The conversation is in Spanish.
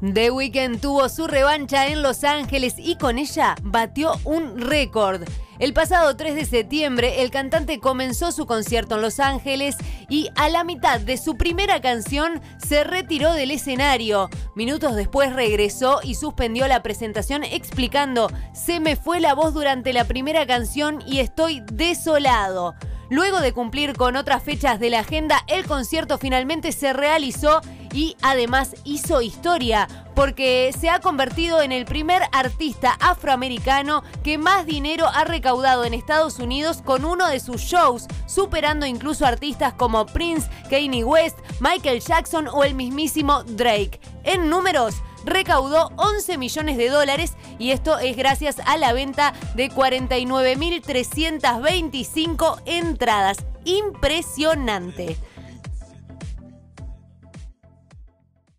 The Weeknd tuvo su revancha en Los Ángeles y con ella batió un récord. El pasado 3 de septiembre, el cantante comenzó su concierto en Los Ángeles y a la mitad de su primera canción se retiró del escenario. Minutos después regresó y suspendió la presentación explicando, se me fue la voz durante la primera canción y estoy desolado. Luego de cumplir con otras fechas de la agenda, el concierto finalmente se realizó y además hizo historia porque se ha convertido en el primer artista afroamericano que más dinero ha recaudado en Estados Unidos con uno de sus shows, superando incluso artistas como Prince, Kanye West, Michael Jackson o el mismísimo Drake. En números, recaudó 11 millones de dólares y esto es gracias a la venta de 49.325 entradas. Impresionante.